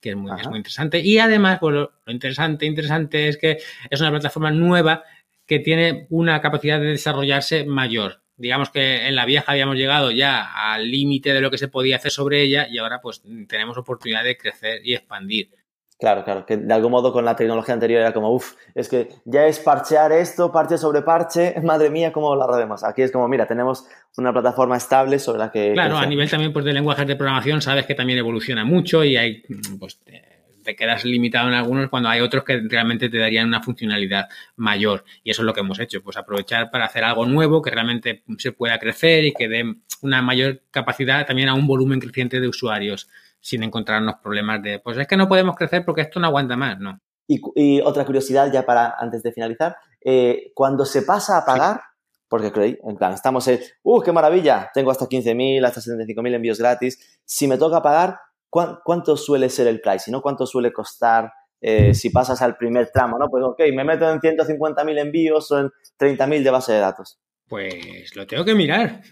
que es muy, es muy interesante. Y además, pues, lo, interesante, interesante es que es una plataforma nueva que tiene una capacidad de desarrollarse mayor. Digamos que en la vieja habíamos llegado ya al límite de lo que se podía hacer sobre ella y ahora pues tenemos oportunidad de crecer y expandir. Claro, claro, que de algún modo con la tecnología anterior era como, uff, es que ya es parchear esto, parche sobre parche, madre mía, ¿cómo lo haremos? Aquí es como, mira, tenemos una plataforma estable sobre la que... Claro, a nivel también pues, de lenguajes de programación sabes que también evoluciona mucho y hay, pues, te quedas limitado en algunos cuando hay otros que realmente te darían una funcionalidad mayor. Y eso es lo que hemos hecho, pues aprovechar para hacer algo nuevo que realmente se pueda crecer y que dé una mayor capacidad también a un volumen creciente de usuarios sin encontrarnos problemas de, pues es que no podemos crecer porque esto no aguanta más, ¿no? Y, otra curiosidad ya para, antes de finalizar, eh, cuando se pasa a pagar, porque creí, en plan, estamos en, ¡uh, qué maravilla! Tengo hasta 15.000, hasta 75.000 envíos gratis. Si me toca pagar, ¿cuánto suele ser el price? ¿no? ¿Cuánto suele costar eh, si pasas al primer tramo? ¿no? Pues ok, me meto en 150.000 envíos o en 30.000 de base de datos. Pues lo tengo que mirar.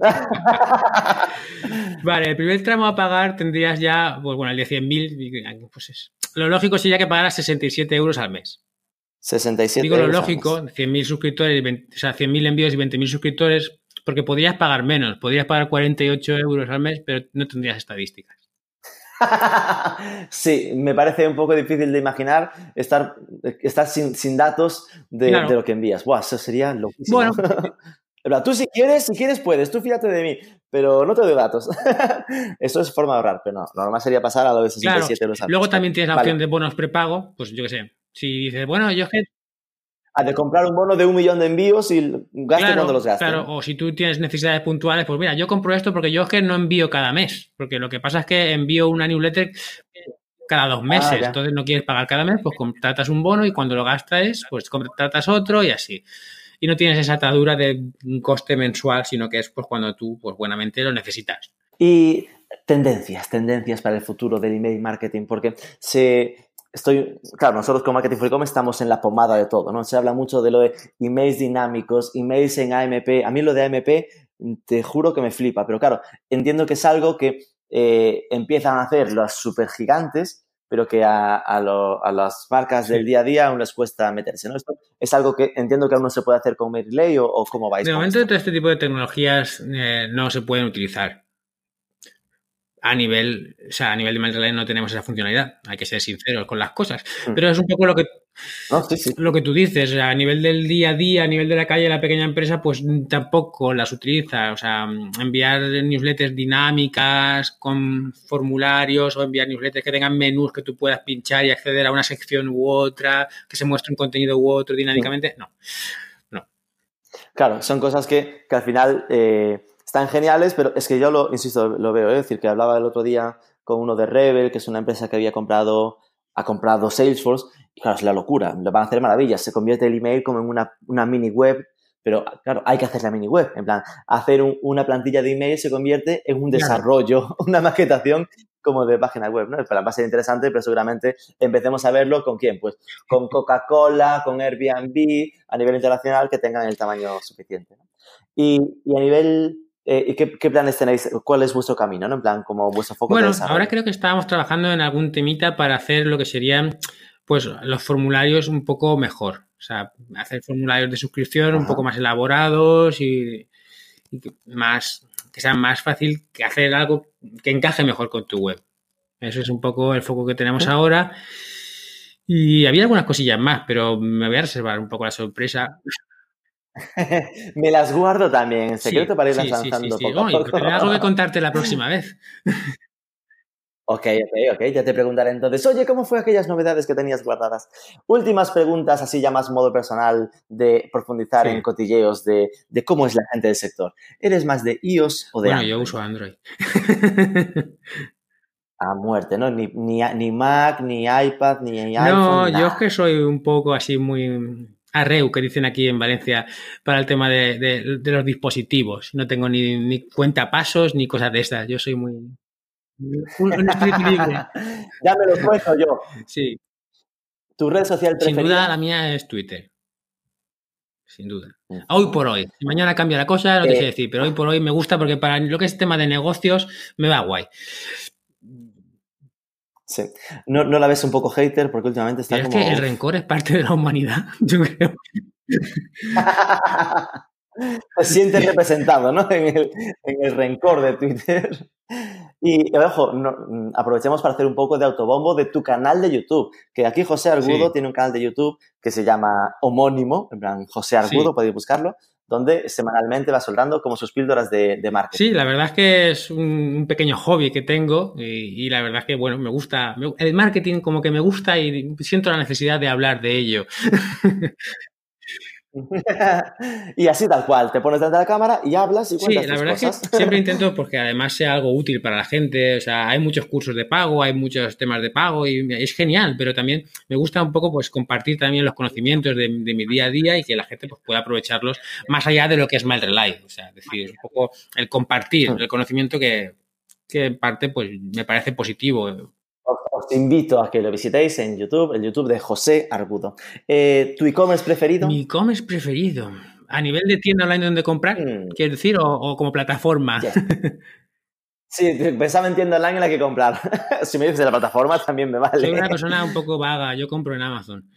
vale, el primer tramo a pagar tendrías ya, pues bueno, el de 100.000, pues es, lo lógico sería que pagaras 67 euros al mes. 67 Digo lo lógico, 100.000 suscriptores, o sea, 100.000 envíos y 20.000 suscriptores, porque podrías pagar menos, podrías pagar 48 euros al mes, pero no tendrías estadísticas. sí, me parece un poco difícil de imaginar estar, estar sin, datos de, lo que envías. Buah, eso sería loquísimo. Bueno. tú si quieres, si quieres puedes, tú fíjate de mí, pero no te doy datos. eso es forma de ahorrar, pero no, lo normal sería pasar a lo de 67 euros. Luego también tienes la opción de bonos prepago, pues yo qué sé. Si dices, bueno, yo es que a de comprar un bono de un millón de envíos y gaste cuando los gastes. Claro, o si tú tienes necesidades puntuales, pues mira, yo compro esto porque yo es que no envío cada mes, porque lo que pasa es que envío una newsletter cada dos meses, ah, entonces no quieres pagar cada mes, pues contratas un bono y cuando lo gastas, pues contratas otro y así. Y no tienes esa atadura de un coste mensual, sino que es pues cuando tú, pues buenamente lo necesitas. Y tendencias, tendencias para el futuro del email marketing, porque se estoy, claro, nosotros con Marketing for E-Commerce estamos en la pomada de todo, ¿no? Se habla mucho de lo de emails dinámicos, emails en AMP. A mí lo de AMP, te juro que me flipa, pero claro, entiendo que es algo que eh, empiezan a hacer los super gigantes, pero que a, las marcas del día a día aún les cuesta meterse, ¿no? Esto es algo que entiendo que aún no se puede hacer con Mail o, o cómo vais. De momento, todo este tipo de tecnologías eh, no se pueden utilizar a nivel, o sea, a nivel de MailRelay no tenemos esa funcionalidad. Hay que ser sinceros con las cosas. Mm. Pero es un poco lo que, lo que tú dices. a nivel del día a día, a nivel de la calle, la pequeña empresa, pues tampoco las utiliza. O sea, enviar newsletters dinámicas con formularios o enviar newsletters que tengan menús que tú puedas pinchar y acceder a una sección u otra, que se muestre un contenido u otro dinámicamente. No. No. Claro, son cosas que, que al final eh, están geniales, pero es que yo lo, insisto, lo veo, ¿eh? es decir, que hablaba el otro día con uno de Rebel, que es una empresa que había comprado, ha comprado Salesforce, y claro, es la locura, le van a hacer maravillas, se convierte el email como en una, una mini web, pero claro, hay que hacer la mini web, en plan, hacer una plantilla de email se convierte en un desarrollo, una maquetación como de página web, ¿no? va a ser interesante, pero seguramente empecemos a verlo con quién, pues con Coca-Cola, con Airbnb, a nivel internacional, que tengan el tamaño suficiente. Y, y a nivel eh, ¿Y qué, planes tenéis? ¿Cuál es vuestro camino? ¿no? En plan, como vuestro foco Bueno, ahora creo que estábamos trabajando en algún temita para hacer lo que serían pues los formularios un poco mejor. O sea, hacer formularios de suscripción un poco más elaborados y, que, más, que sea más fácil que hacer algo que encaje mejor con tu web. Eso es un poco el foco que tenemos ahora. Y había algunas cosillas más, pero me voy a reservar un poco la sorpresa. Me las guardo también en secreto para irlas lanzando poco a poco. algo que contarte la próxima vez. Ok, ok, ok. Ya te preguntaré entonces, oye, ¿cómo fue aquellas novedades que tenías guardadas? Últimas preguntas, así ya más modo personal, de profundizar en cotilleos de, cómo es la gente del sector. ¿Eres más de iOS o de bueno, yo uso Android. A muerte, ¿no? Ni, ni, ni Mac, ni iPad, ni iPhone. No, yo es que soy un poco así muy arreu, que dicen aquí en Valencia, para el tema de, los dispositivos. No tengo ni, ni cuenta pasos ni cosas de estas. Yo soy muy... Un, ya me lo cuento yo. Sí. ¿Tu red social preferida? Sin duda la mía es Twitter. Sin duda. Hoy por hoy. Si mañana cambia la cosa, no te sé decir, pero hoy por hoy me gusta porque para lo que es tema de negocios me va guay. Sí. No, la ves un poco hater porque últimamente está como... Es que el rencor es parte de la humanidad, yo creo. Te sientes representado, ¿no? En el, rencor de Twitter. Y, ojo, aprovechemos para hacer un poco de autobombo de tu canal de YouTube. Que aquí José Argudo tiene un canal de YouTube que se llama homónimo, en plan José Argudo, podéis buscarlo donde semanalmente va soltando como sus píldoras de, marketing. Sí, la verdad es que es un, pequeño hobby que tengo y, la verdad es que, bueno, me gusta, el marketing como que me gusta y siento la necesidad de hablar de ello. y así tal cual, te pones delante de la cámara y hablas y cuentas Sí, la verdad es que siempre intento porque además sea algo útil para la gente, o sea, hay muchos cursos de pago, hay muchos temas de pago y es genial, pero también me gusta un poco pues compartir también los conocimientos de, mi día a día y que la gente pues, pueda aprovecharlos más allá de lo que es MailRelay, o sea, decir, un poco el compartir mm. el conocimiento que, que en parte pues me parece positivo os, invito a que lo visitéis en YouTube, el YouTube de José Argudo. Eh, ¿Tu e-commerce preferido? Mi e-commerce preferido. A nivel de tienda online donde comprar, mm. quiero decir, o, como plataforma. Sí, pensaba en tienda online en la que comprar. si me dices de la plataforma, también me vale. Soy una persona un poco vaga, yo compro en Amazon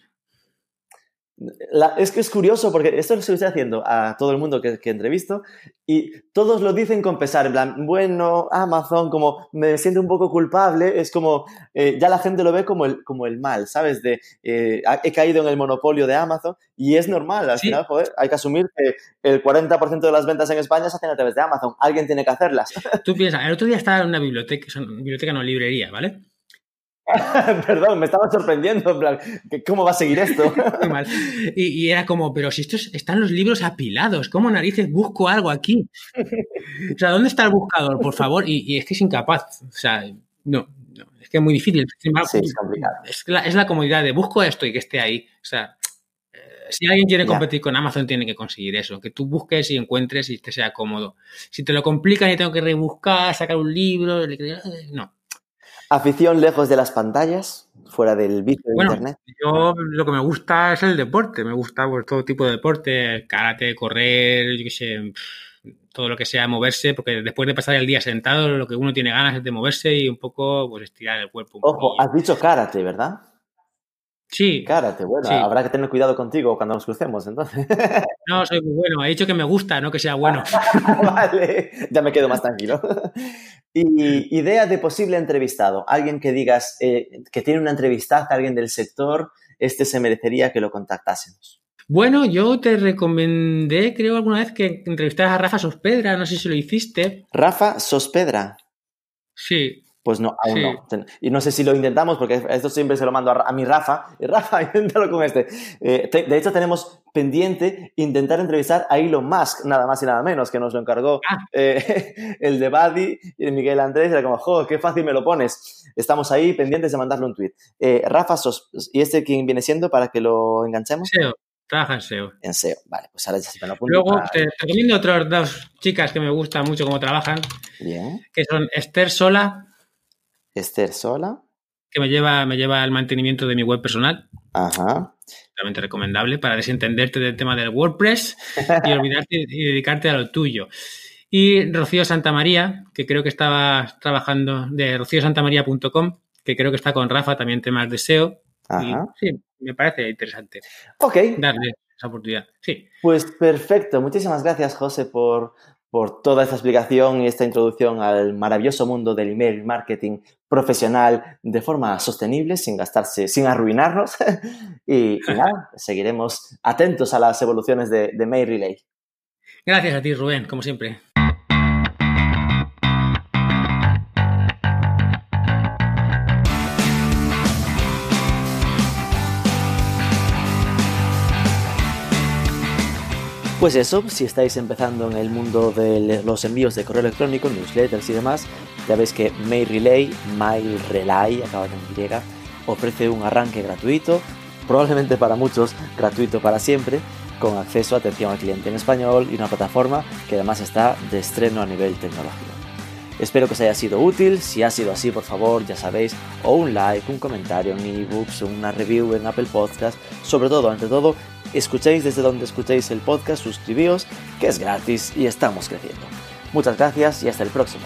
es que es curioso porque esto lo estoy haciendo a todo el mundo que, que, entrevisto y todos lo dicen con pesar, en plan, bueno, Amazon, como me siento un poco culpable, es como, eh, ya la gente lo ve como el, como el mal, ¿sabes? De, eh, he caído en el monopolio de Amazon y es normal, al final, joder, hay que asumir que el 40% de las ventas en España se hacen a través de Amazon, alguien tiene que hacerlas. Tú piensas, el otro día estaba en una biblioteca, biblioteca no, librería, ¿vale? Perdón, me estaba sorprendiendo, en plan, ¿cómo va a seguir esto? Y, era como, pero si estos están los libros apilados, ¿cómo narices busco algo aquí? O sea, ¿dónde está el buscador, por favor? Y, es que es incapaz, o sea, no, es que es muy difícil. es complicado. Es la, es la comodidad de busco esto y que esté ahí. O sea, eh, si alguien quiere competir con Amazon, tiene que conseguir eso, que tú busques y encuentres y te sea cómodo. Si te lo complican y tengo que rebuscar, sacar un libro, no. Afición lejos de las pantallas, fuera del vicio de internet. Yo lo que me gusta es el deporte, me gusta pues, todo tipo de deporte, karate, correr, yo qué sé, todo lo que sea moverse, porque después de pasar el día sentado, lo que uno tiene ganas es de moverse y un poco pues estirar el cuerpo. Ojo, has dicho karate, ¿verdad? Sí. Cárate, bueno, Sí. habrá que tener cuidado contigo cuando nos crucemos, entonces. No, soy muy bueno. He dicho que me gusta, no que sea bueno. vale, ya me quedo más tranquilo. Y idea de posible entrevistado. Alguien que digas eh, que tiene una entrevistaza, alguien del sector, este se merecería que lo contactásemos. Bueno, yo te recomendé, creo, alguna vez que entrevistaras a Rafa Sospedra, no sé si lo hiciste. Rafa Sospedra. Sí, Pues no, aún Sí. no. Y no sé si lo intentamos, porque esto siempre se lo mando a, mi Rafa. Y Rafa, inténtalo con este. Eh, te- de hecho, tenemos pendiente intentar entrevistar a Elon Musk, nada más y nada menos, que nos lo encargó Ah. eh, el de Buddy y el Miguel Andrés. Era como, jo, qué fácil me lo pones. Estamos ahí pendientes de mandarle un tweet. Eh, Rafa, Sos- ¿y este quién viene siendo para que lo enganchemos? SEO, trabaja en SEO. En SEO. Vale, pues ahora ya se me lo apunto. Luego para- te, te recomiendo otras dos chicas que me gustan mucho cómo trabajan, Bien. que son Esther Sola, Esther Sola. que me lleva, me lleva al mantenimiento de mi web personal, Ajá. realmente recomendable para desentenderte del tema del WordPress y olvidarte y dedicarte a lo tuyo. Y Rocío Santamaría, que creo que estaba trabajando de rocíosantamaría.com, que creo que está con Rafa también temas de SEO. Y Ajá. sí, me parece interesante Ok. darle esa oportunidad. Sí, Pues perfecto, muchísimas gracias José por, por toda esta explicación y esta introducción al maravilloso mundo del email marketing profesional de forma sostenible, sin gastarse, sin arruinarnos. y, y nada, seguiremos atentos a las evoluciones de, de Mail Relay. gracias a ti Rubén, como siempre. Pues eso, si estáis empezando en el mundo de los envíos de correo electrónico, newsletters y demás, ya veis que Mail Relay, Mail Relay, acabado en Y, ofrece un arranque gratuito, probablemente para muchos gratuito para siempre, con acceso a atención al cliente en español y una plataforma que además está de estreno a nivel tecnológico. Espero que os haya sido útil, si ha sido así por favor ya sabéis, o un like, un comentario en ebooks, una review en Apple Podcast, sobre todo, ante todo, escuchéis desde donde escuchéis el podcast, suscribíos, que es gratis y estamos creciendo. Muchas gracias y hasta el próximo.